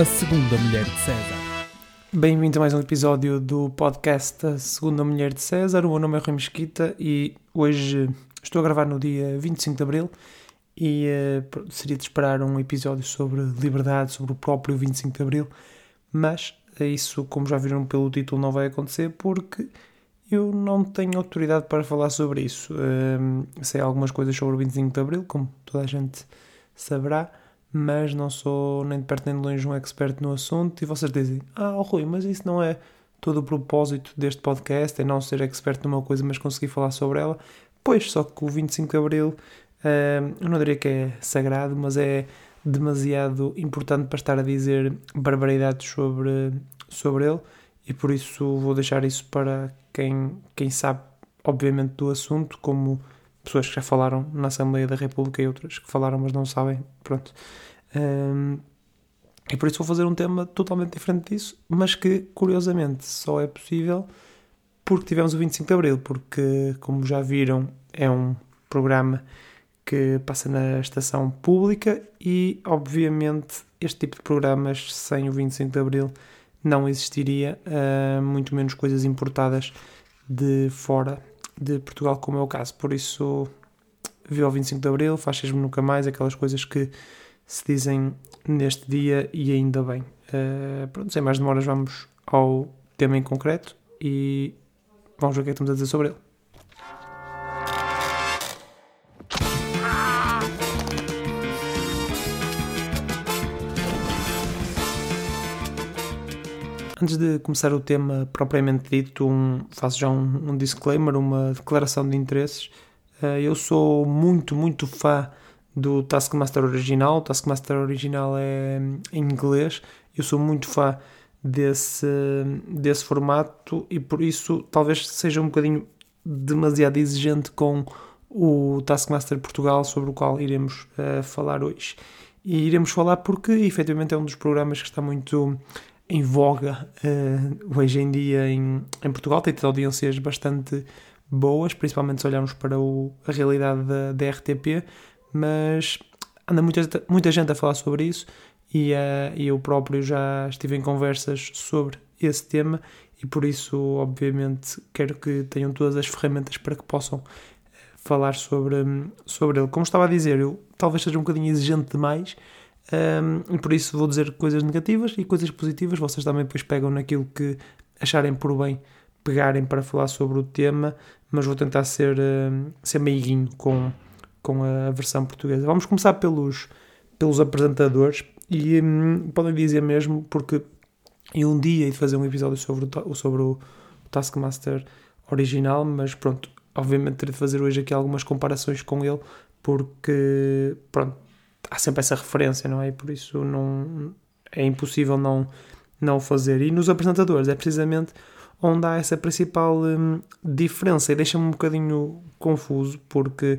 A Segunda Mulher de César. Bem-vindo a mais um episódio do podcast A Segunda Mulher de César. O meu nome é Rui Mesquita e hoje estou a gravar no dia 25 de Abril e uh, seria de esperar um episódio sobre liberdade, sobre o próprio 25 de Abril, mas isso, como já viram pelo título, não vai acontecer porque eu não tenho autoridade para falar sobre isso. Uh, sei algumas coisas sobre o 25 de Abril, como toda a gente saberá, mas não sou nem de perto nem de longe um expert no assunto. E vocês dizem: Ah, oh, Rui, mas isso não é todo o propósito deste podcast, é não ser expert numa coisa, mas conseguir falar sobre ela. Pois, só que o 25 de Abril, uh, eu não diria que é sagrado, mas é demasiado importante para estar a dizer barbaridades sobre, sobre ele e por isso vou deixar isso para quem, quem sabe, obviamente, do assunto, como pessoas que já falaram na Assembleia da República e outras que falaram, mas não sabem. Pronto. Um, e por isso vou fazer um tema totalmente diferente disso, mas que, curiosamente, só é possível porque tivemos o 25 de Abril, porque, como já viram, é um programa que passa na estação pública e, obviamente, este tipo de programas sem o 25 de Abril não existiria, uh, muito menos coisas importadas de fora de Portugal, como é o caso. Por isso, viu ao 25 de Abril, fascismo nunca mais, aquelas coisas que se dizem neste dia e ainda bem. Uh, pronto, sem mais demoras, vamos ao tema em concreto e vamos ver o que é que estamos a dizer sobre ele. Antes de começar o tema propriamente dito, um, faço já um, um, disclaimer, uma declaração de interesses. Uh, eu sou muito, muito fã do Taskmaster original. O Taskmaster original é em inglês. Eu sou muito fã desse, desse formato e por isso talvez seja um bocadinho demasiado exigente com o Taskmaster Portugal, sobre o qual iremos uh, falar hoje. E iremos falar porque efetivamente é um dos programas que está muito em voga uh, hoje em dia em, em Portugal, tem tido audiências bastante boas, principalmente se olharmos para o, a realidade da, da RTP, mas anda muita, muita gente a falar sobre isso e, uh, eu próprio já estive em conversas sobre esse tema e por isso, obviamente, quero que tenham todas as ferramentas para que possam eh, falar sobre, sobre ele. Como estava a dizer, eu talvez seja um bocadinho exigente demais, um, e por isso vou dizer coisas negativas e coisas positivas. Vocês também depois pegam naquilo que acharem por bem pegarem para falar sobre o tema, mas vou tentar ser, uh, ser meiguinho com, com a versão portuguesa. Vamos começar pelos, pelos apresentadores e um, podem dizer mesmo, porque eu um dia ia fazer um episódio sobre o, sobre o Taskmaster original, mas pronto, obviamente terei de fazer hoje aqui algumas comparações com ele, porque pronto, há sempre essa referência, não é? E por isso não, é impossível não, não fazer. E nos apresentadores é precisamente onde há essa principal hum, diferença e deixa-me um bocadinho confuso, porque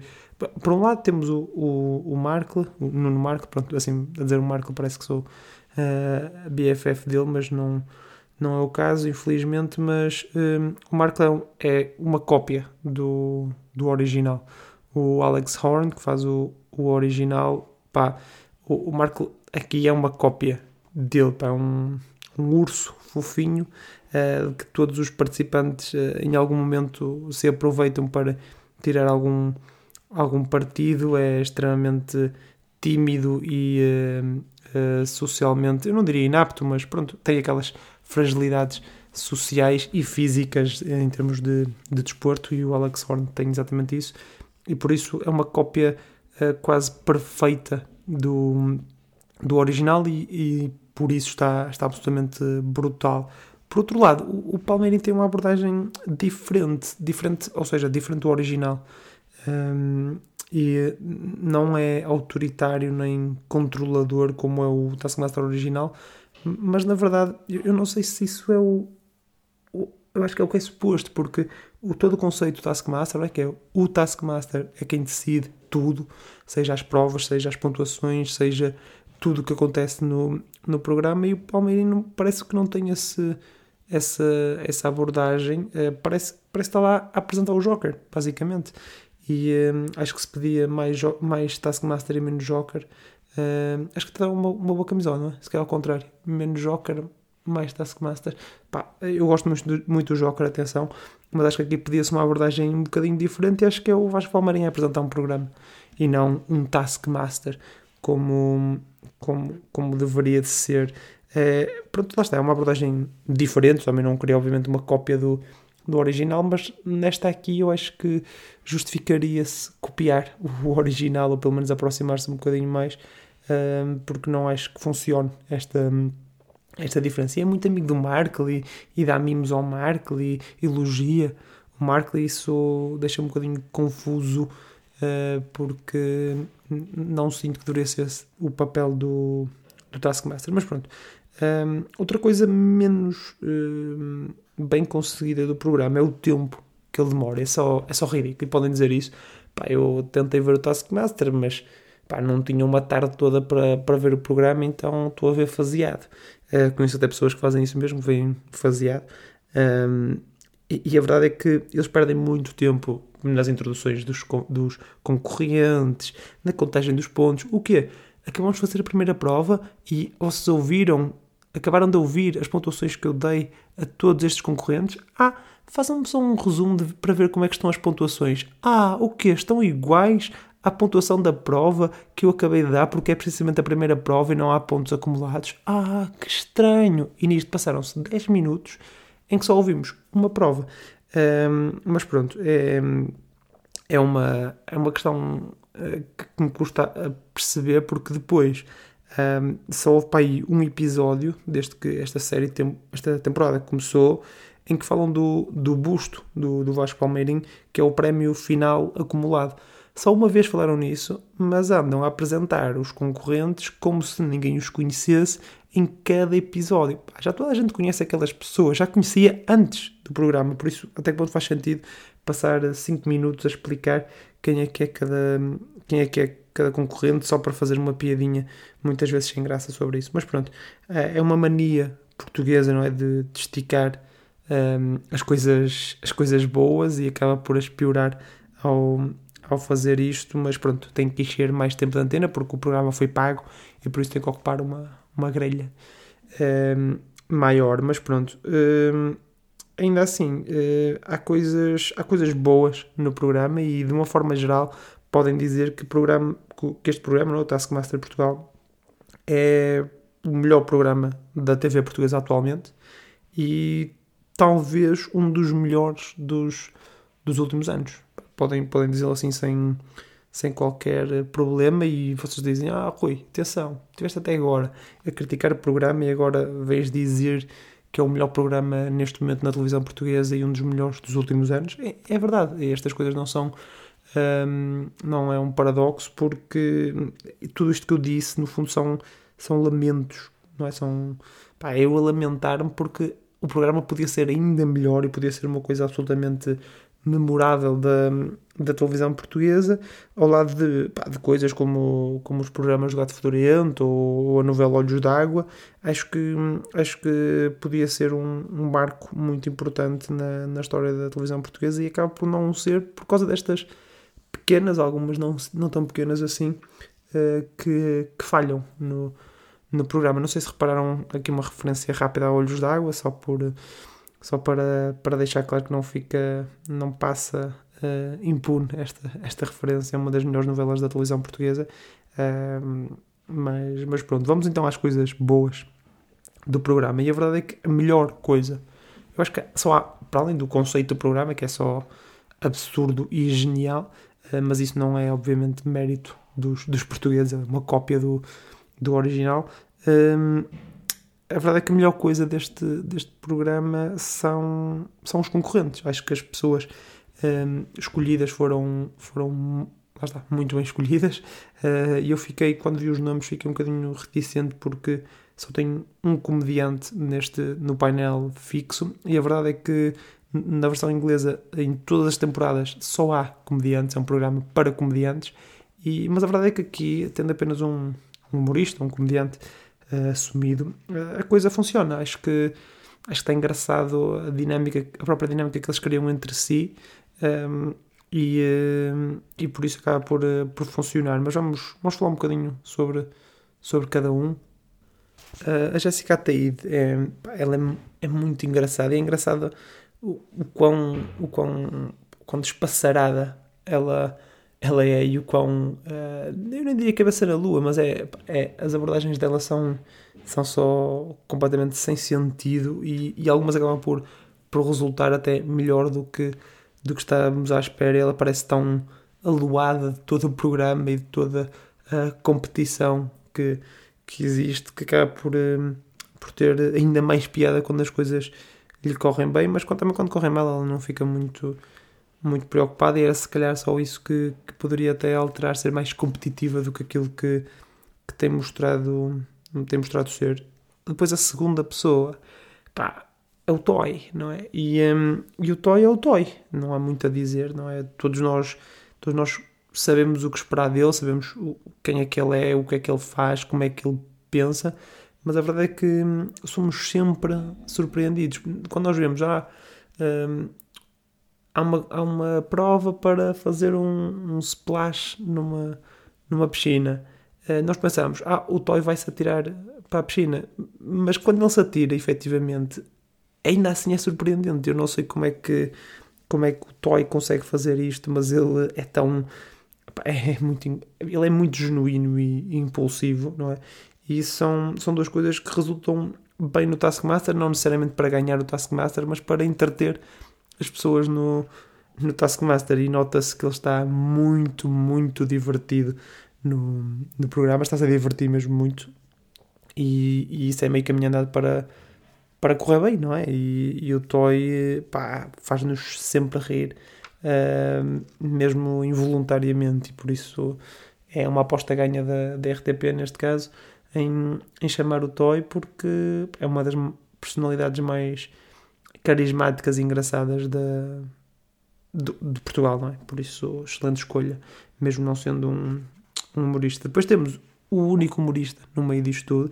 por um lado temos o, o, o Markle, o Nuno Markle, pronto, assim, a dizer o Markle parece que sou uh, a BFF dele, mas não, não é o caso, infelizmente, mas um, o Markle é, é uma cópia do, do original. O Alex Horn, que faz o, o original, pá, o, o Marco aqui é uma cópia dele, pá, um, um urso fofinho uh, que todos os participantes uh, em algum momento se aproveitam para tirar algum, algum partido, é extremamente tímido e uh, socialmente, eu não diria inapto, mas pronto, tem aquelas fragilidades sociais e físicas em termos de, de desporto e o Alex Horn tem exatamente isso e por isso é uma cópia uh, quase perfeita do, do original e, e, por isso está, está absolutamente brutal. Por outro lado, o, o tem uma abordagem diferente, diferente, ou seja, diferente do original. Um, e não é autoritário nem controlador como é o Taskmaster original, mas na verdade eu não sei se isso é o, o eu acho que é o que é suposto, porque o todo o conceito do Taskmaster é que é o Taskmaster é quem decide tudo, seja as provas, seja as pontuações, seja tudo o que acontece no, no programa e o Palmeirinho parece que não tem esse, essa, essa abordagem, uh, parece, parece estar lá a apresentar o Joker, basicamente. E uh, acho que se pedia mais, mais Taskmaster e menos Joker, Uh, acho que dá uma, uma boa camisola, não é? Se calhar ao contrário, menos Joker, mais Taskmaster. Pá, eu gosto muito do, muito do Joker, atenção, mas acho que aqui podia-se uma abordagem um bocadinho diferente e acho que é o Vasco Palmeirinho a apresentar um programa e não um Taskmaster como, como, como deveria de ser. É, pronto, lá está, é uma abordagem diferente, também não queria obviamente uma cópia do, do original, mas nesta aqui eu acho que justificaria-se copiar o original, ou pelo menos aproximar-se um bocadinho mais, um, porque não acho que funcione esta, esta diferença. E é muito amigo do Markley e dá mimos ao Markley, elogia o Markley, isso deixa-me um bocadinho confuso, uh, porque não sinto que deveria o papel do, do Taskmaster, mas pronto. Um, outra coisa menos um, bem conseguida do programa é o tempo que ele demora. É só, é só ridículo. E podem dizer isso. Pá, eu tentei ver o Taskmaster, mas pá, não tinha uma tarde toda para, para ver o programa, então estou a ver faseado. Uh, conheço até pessoas que fazem isso mesmo, veem faseado. Um, e, e, a verdade é que eles perdem muito tempo nas introduções dos, dos concorrentes, na contagem dos pontos. O quê? Acabamos de fazer a primeira prova e vocês ouviram acabaram de ouvir as pontuações que eu dei a todos estes concorrentes. Ah, façam-me só um resumo de, para ver como é que estão as pontuações. Ah, o quê? Estão iguais à pontuação da prova que eu acabei de dar, porque é precisamente a primeira prova e não há pontos acumulados. Ah, que estranho! E nisto passaram-se 10 minutos em que só ouvimos uma prova. Um, mas pronto, é, é, uma, é uma questão eh, que me custa a perceber, porque depois um, só houve para aí um episódio, desde que esta série, esta temporada começou, em que falam do, do busto do, do Vasco Palmeirim, que é o prémio final acumulado. Só uma vez falaram nisso, mas andam a apresentar os concorrentes como se ninguém os conhecesse em cada episódio. Já toda a gente conhece aquelas pessoas, já conhecia antes do programa, por isso até que ponto faz sentido passar 5 minutos a explicar quem é que é cada, quem é que é cada concorrente só para fazer uma piadinha, muitas vezes sem graça sobre isso. Mas pronto, é, é uma mania portuguesa, não é? De, de esticar um, as, coisas, as coisas boas e acaba por as piorar ao, ao fazer isto. Mas pronto, tem que encher mais tempo de antena porque o programa foi pago e por isso tem que ocupar uma, uma grelha um, maior. Mas pronto. Um, ainda assim, uh, há, coisas, há coisas boas no programa e, de uma forma geral, podem dizer que, programa, que este programa, o Taskmaster Portugal, é o melhor programa da TV portuguesa atualmente e talvez um dos melhores dos, dos últimos anos. Podem, podem dizê-lo assim sem, sem qualquer problema e vocês dizem, ah Rui, atenção, estiveste até agora a criticar o programa e agora vens dizer que é o melhor programa neste momento na televisão portuguesa e um dos melhores dos últimos anos. É, é verdade, estas coisas não são um, não é um paradoxo, porque tudo isto que eu disse, no fundo, são, são lamentos, não é? São, pá, eu a lamentar-me porque o programa podia ser ainda melhor e podia ser uma coisa absolutamente memorável da, da televisão portuguesa, ao lado de, pá, de coisas como, como os programas do Gato Fedorento ou, ou, a novela Olhos d'Água, acho que, acho que podia ser um, um marco muito importante na, na história da televisão portuguesa e acaba por não ser por causa destas pequenas, algumas não, não tão pequenas assim, uh, que, que, falham no, no programa. Não sei se repararam aqui uma referência rápida a Olhos d'Água, só, por, só para, para deixar claro que não fica, não passa uh, impune esta, esta referência, é uma das melhores novelas da televisão portuguesa. Uh, mas, mas pronto, vamos então às coisas boas do programa. E a verdade é que a melhor coisa, eu acho que só há, para além do conceito do programa, que é só absurdo e genial, eh, mas isso não é, obviamente, mérito dos, dos portugueses, é uma cópia do, do original. A verdade é que a melhor coisa deste, deste programa são, são os concorrentes. Acho que as pessoas um, escolhidas foram, foram lá está, muito bem escolhidas. Uh, e eu fiquei, quando vi os nomes, fiquei um bocadinho reticente porque só tenho um comediante neste, no painel fixo. E a verdade é que na versão inglesa, em todas as temporadas, só há comediantes, é um programa para comediantes, e, mas a verdade é que aqui, tendo apenas um, humorista, um comediante uh, assumido, uh, a coisa funciona. Acho que, acho que está engraçado a dinâmica, a própria dinâmica que eles criam entre si. Um, ehm, e, uh, e por isso acaba por, uh, por funcionar. Mas vamos, vamos falar um bocadinho sobre, sobre cada um. Uh, a Jessica Ataíde é, ela é, é, muito engraçada. É engraçada o, o, quão, o, quão, o quão despassarada ela, ela é e o quão. Uh, eu nem diria cabeça na lua, mas é, é, as abordagens dela são, são só completamente sem sentido e, e algumas acabam por, por resultar até melhor do que, do que estávamos à espera. Ela parece tão aluada de todo o programa e de toda a competição que que existe, que acaba por, uh, por ter ainda mais piada quando as coisas lhe correm bem, mas quando, também quando correm mal ela não fica muito, muito preocupada e era se calhar só isso que, que poderia até alterar, ser mais competitiva do que aquilo que, que tem mostrado tem mostrado ser. Depois a segunda pessoa, pá, é o Toy, não é? E, um, e o Toy é o Toy, não há muito a dizer, não é? Todos nós, todos nós sabemos o que esperar dele, sabemos quem é que ele é, o que é que ele faz, como é que ele pensa, mas a verdade é que hum, somos sempre surpreendidos. Quando nós vemos, ah, hum, há, uma, há uma prova para fazer um, um splash numa, numa piscina. Uh, nós pensamos, ah, o Toy vai-se atirar para a piscina, mas quando ele se atira, efetivamente, ainda assim é surpreendente. Eu não sei como é que como é que o Toy consegue fazer isto, mas ele é tão é muito, ele é muito genuíno e, impulsivo, não é? E são, são duas coisas que resultam bem no Taskmaster, não necessariamente para ganhar o Taskmaster, mas para entreter as pessoas no, no Taskmaster. E nota-se que ele está muito, muito divertido no, no programa, está-se a divertir mesmo muito. E, e isso é meio caminho andado para, para correr bem, não é? E, e o Toy faz-nos sempre rir uh, mesmo involuntariamente, e por isso é uma aposta ganha da, da RTP neste caso em, em chamar o Toy porque é uma das personalidades mais carismáticas e engraçadas da, de, de, Portugal, não é? Por isso, excelente escolha, mesmo não sendo um, um, humorista. Depois temos o único humorista no meio disto tudo,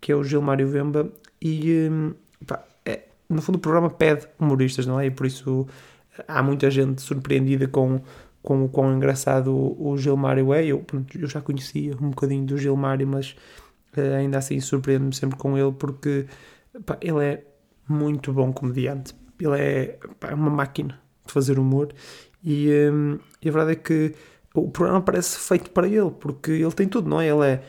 que é o Gilmário Vemba, e hum, pá, é, no fundo o programa pede humoristas, não é? E por isso há muita gente surpreendida com, com o quão engraçado o, Gilmário é. Eu, eu já conhecia um bocadinho do Gilmário, mas uh, ainda assim surpreendo-me sempre com ele porque pá, ele é muito bom comediante. Ele é pá, uma máquina de fazer humor e, um, e a verdade é que o programa parece feito para ele porque ele tem tudo, não é? Ele é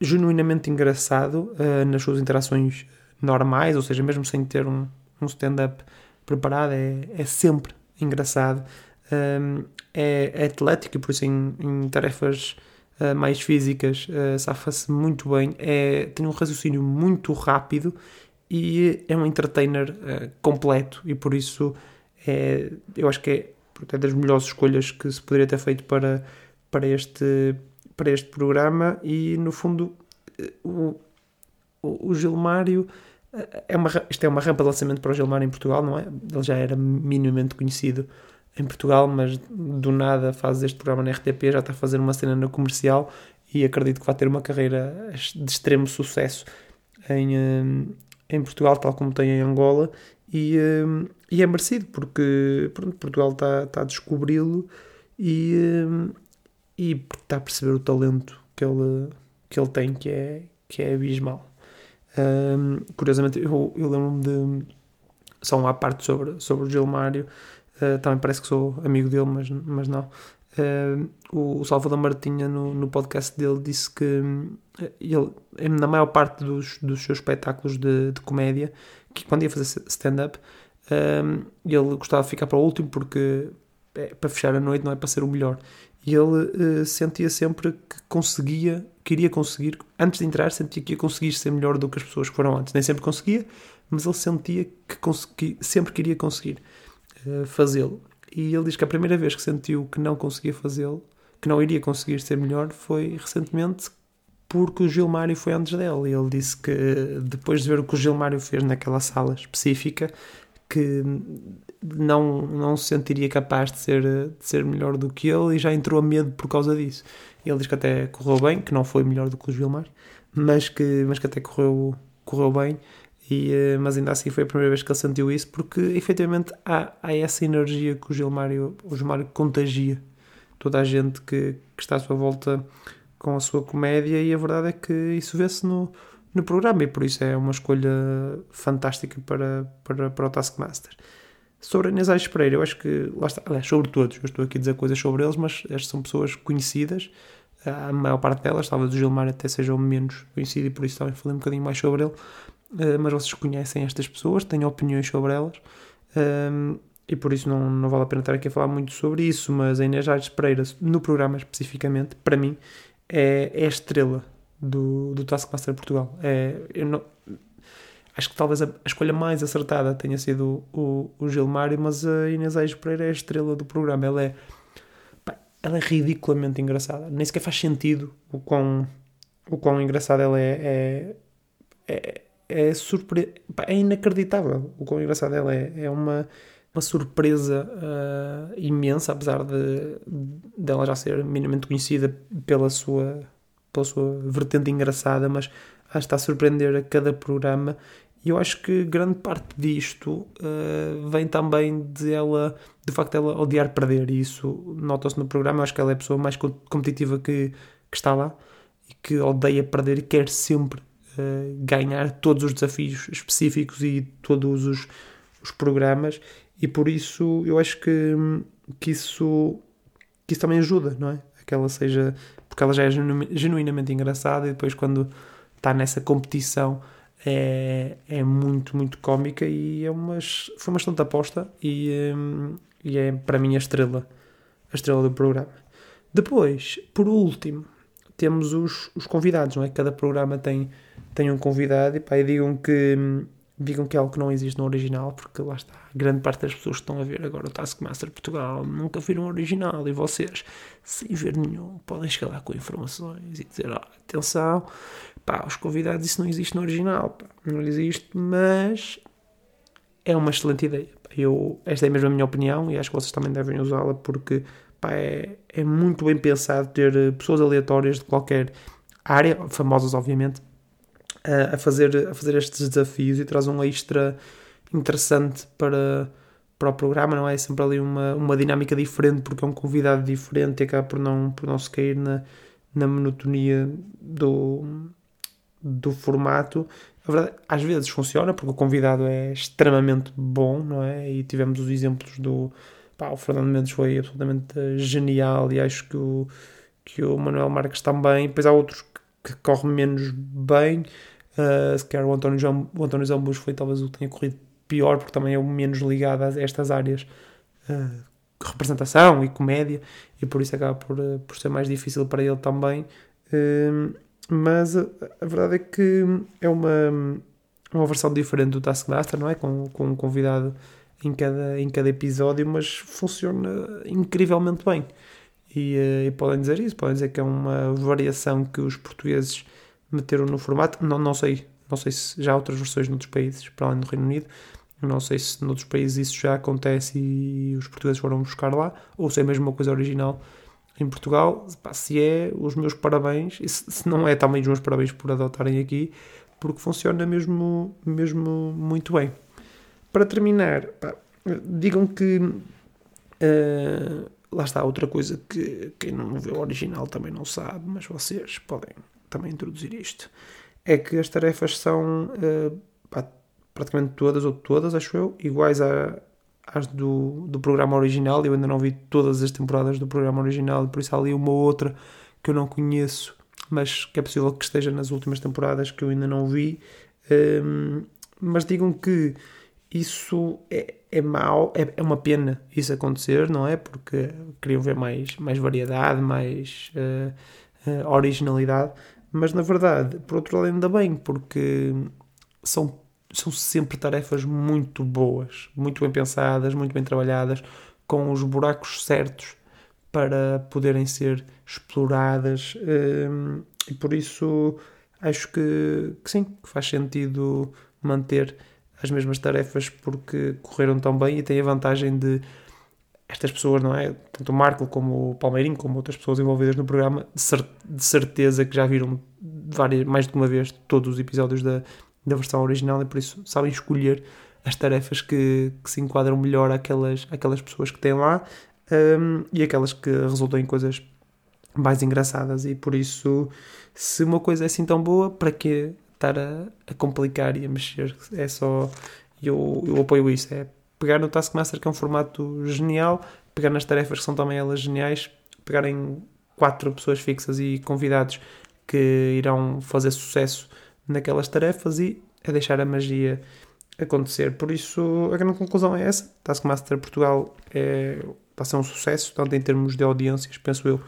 genuinamente engraçado uh, nas suas interações normais, ou seja, mesmo sem ter um, um stand-up preparado, é, é sempre engraçado. Um, é, é, atlético e por isso em, em tarefas uh, mais físicas uh, safa-se muito bem. É, tem um raciocínio muito rápido e é um entertainer uh, completo e por isso é, eu acho que é, é das melhores escolhas que se poderia ter feito para, para, este, para este programa e no fundo o, o, o Gilmário é uma, isto é uma rampa de lançamento para o Gilmar em Portugal, não é? Ele já era minimamente conhecido em Portugal, mas do nada faz este programa na RTP, já está a fazer uma cena no comercial e acredito que vai ter uma carreira de extremo sucesso em, eh, em Portugal, tal como tem em Angola, e, eh, e é merecido, porque pronto, Portugal está, está a descobri-lo e, eh, e está a perceber o talento que ele, que ele tem, que é, que é abismal. Um, curiosamente, eu, eu lembro-me de. Só uma parte sobre, sobre o Gilmário. Uh, também parece que sou amigo dele, mas, mas não. Uh, o Salvador Martinha, no, no podcast dele, disse que ele, na maior parte dos, dos seus espetáculos de, de comédia, que quando ia fazer stand-up, ele gostava de ficar para o último porque é para fechar a noite, não é para ser o melhor. E ele uh, sentia sempre que conseguia queria conseguir, antes de entrar, sentia que ia conseguir ser melhor do que as pessoas que foram antes. Nem sempre conseguia, mas ele sentia que consegui, sempre queria conseguir uh, fazê-lo. E ele diz que a primeira vez que sentiu que não conseguia fazê-lo, que não iria conseguir ser melhor, foi recentemente porque o Gilmário foi antes dele. Ele disse que depois de ver o que o Gilmário fez naquela sala específica, que não, não se sentiria capaz de ser, de ser melhor do que ele e já entrou a medo por causa disso. Ele diz que até correu bem, que não foi melhor do que o Gilmar, mas que, mas que até correu, correu bem E, uh, mas ainda assim foi a primeira vez que ele sentiu isso, porque efetivamente há, há essa energia que o Gilmário, o Gilmário contagia toda a gente que, que está à sua volta com a sua comédia, e a verdade é que isso vê-se no, no programa, e por isso é uma escolha fantástica para, para, para o Taskmaster. Sobre a Inês Aires Pereira, eu acho que, lá está, aliás, sobre todos, eu estou aqui a dizer coisas sobre eles, mas estas são pessoas conhecidas, a maior parte delas, talvez o Gilmar até seja o menos conhecido e por isso também falei um bocadinho mais sobre ele, uh, mas vocês conhecem estas pessoas, têm opiniões sobre elas, uh, e por isso não, não vale a pena estar aqui a falar muito sobre isso, mas a Inês Aires Pereira, no programa especificamente, para mim, é, é a estrela do, do Taskmaster Portugal. É, eu não, acho que talvez a, a, escolha mais acertada tenha sido o, o Gilmário, mas a Inês Aires Pereira é a estrela do programa. Ela é, pá, ela é ridiculamente engraçada. Nem sequer faz sentido o quão, o quão engraçada ela é. É, é, é, surpre... É inacreditável o quão engraçada ela é. É uma, uma surpresa uh, imensa, apesar de dela já ser minimamente conhecida pela sua pela sua vertente engraçada, mas está a surpreender a cada programa. E eu acho que grande parte disto uh, vem também de ela, do facto de ela odiar perder, e isso nota-se no programa. Eu acho que ela é a pessoa mais competitiva que, que está lá e que odeia perder e quer sempre uh, ganhar todos os desafios específicos e todos os, os programas. E por isso eu acho que, que, isso, que isso também ajuda, não é? Que ela seja porque ela já é genu genuinamente engraçada e depois quando está nessa competição é, é muito, muito cómica e é uma, foi uma excelente aposta e, hum, e é para mim a estrela, a estrela do programa. Depois, por último, temos os, os convidados, não é? Cada programa tem, tem um convidado e, pá, e digam que digam que é algo que não existe no original, porque lá está, grande parte das pessoas que estão a ver agora o Taskmaster Portugal nunca viram o original e vocês, sem ver nenhum, podem chegar lá com informações e dizer: ah, atenção, pá, os convidados, isso não existe no original, pá, não existe, mas é uma excelente ideia. Eu, esta é mesmo a minha opinião e acho que vocês também devem usá-la porque pá, é, é muito bem pensado ter eh, pessoas aleatórias de qualquer área, famosas obviamente, a, fazer, a fazer estes desafios e traz um extra interessante para, para o programa, não é? é? Sempre ali uma, uma dinâmica diferente, porque é um convidado diferente e acaba por não, por não se cair na, na monotonia do, do formato. A verdade, às vezes funciona, porque o convidado é extremamente bom, não é? E tivemos os exemplos do. Pá, o Fernando Mendes foi absolutamente genial e acho que o, que o Manuel Marques também. Depois há outros que, correm menos bem. Uh, se calhar o António, João, o António Zambus foi talvez o que tenha corrido pior, porque também é o menos ligado a estas áreas uh, representação e comédia, e por isso acaba por, uh, por ser mais difícil para ele também. Uh, mas a, a, verdade é que é uma, uma versão diferente do Taskmaster, não é? Com, com um convidado em cada, em cada episódio, mas funciona incrivelmente bem. E, e podem dizer isso, podem dizer que é uma variação que os portugueses meteram no formato. Não, não sei, não sei se já há outras versões noutros países, para além do Reino Unido. Não sei se noutros países isso já acontece e os portugueses foram buscar lá, ou se é mesmo uma coisa original em Portugal. Se é, os meus parabéns. E se, se não é, também os meus parabéns por adotarem aqui, porque funciona mesmo, mesmo muito bem. Para terminar, pá, digam que. Uh, lá está outra coisa que quem não vê o original também não sabe, mas vocês podem também introduzir isto, é que as tarefas são uh, praticamente todas, ou todas, acho eu, iguais às do, do programa original. Eu ainda não vi todas as temporadas do programa original, por isso há ali uma ou outra que eu não conheço, mas que é possível que esteja nas últimas temporadas que eu ainda não vi. Um, ehm, mas digam que isso é, é mau, é, é uma pena isso acontecer, não é? Porque queriam ver mais, mais variedade, mais uh, uh, originalidade, mas na verdade, por outro lado, ainda bem, porque são, são sempre tarefas muito boas, muito bem pensadas, muito bem trabalhadas, com os buracos certos para poderem ser exploradas hum, e por isso acho que, que sim, que faz sentido manter as mesmas tarefas porque correram tão bem e tem a vantagem de estas pessoas, não é? Tanto o Marco como o Palmeirinho, como outras pessoas envolvidas no programa, de, certeza que já viram várias, mais de uma vez todos os episódios da, da versão original e por isso sabem escolher as tarefas que, que se enquadram melhor àquelas, àquelas pessoas que têm lá um, e aquelas que resultam em coisas mais engraçadas. E por isso, se uma coisa é assim tão boa, para que estar a, a complicar e a mexer? É só. Eu, eu apoio isso. É pegar no Taskmaster, que é um formato genial, pegar nas tarefas que são também elas geniais, pegarem quatro pessoas fixas e convidados que irão fazer sucesso naquelas tarefas e é deixar a magia acontecer. Por isso, a grande conclusão é essa. Taskmaster Portugal é, está a ser um sucesso, tanto em termos de audiências, penso eu,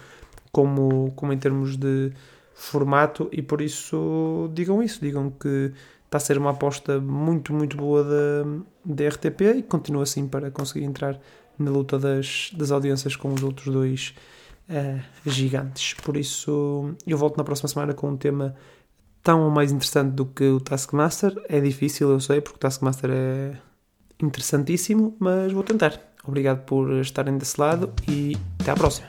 como, como em termos de formato, e por isso digam isso, digam que está a ser uma aposta muito, muito boa da, RTP e continua assim para conseguir entrar na luta das, das audiências com os outros dois uh, gigantes. Por isso, eu volto na próxima semana com um tema tão ou mais interessante do que o Taskmaster. É difícil, eu sei, porque o Taskmaster é interessantíssimo, mas vou tentar. Obrigado por estarem desse lado e até à próxima.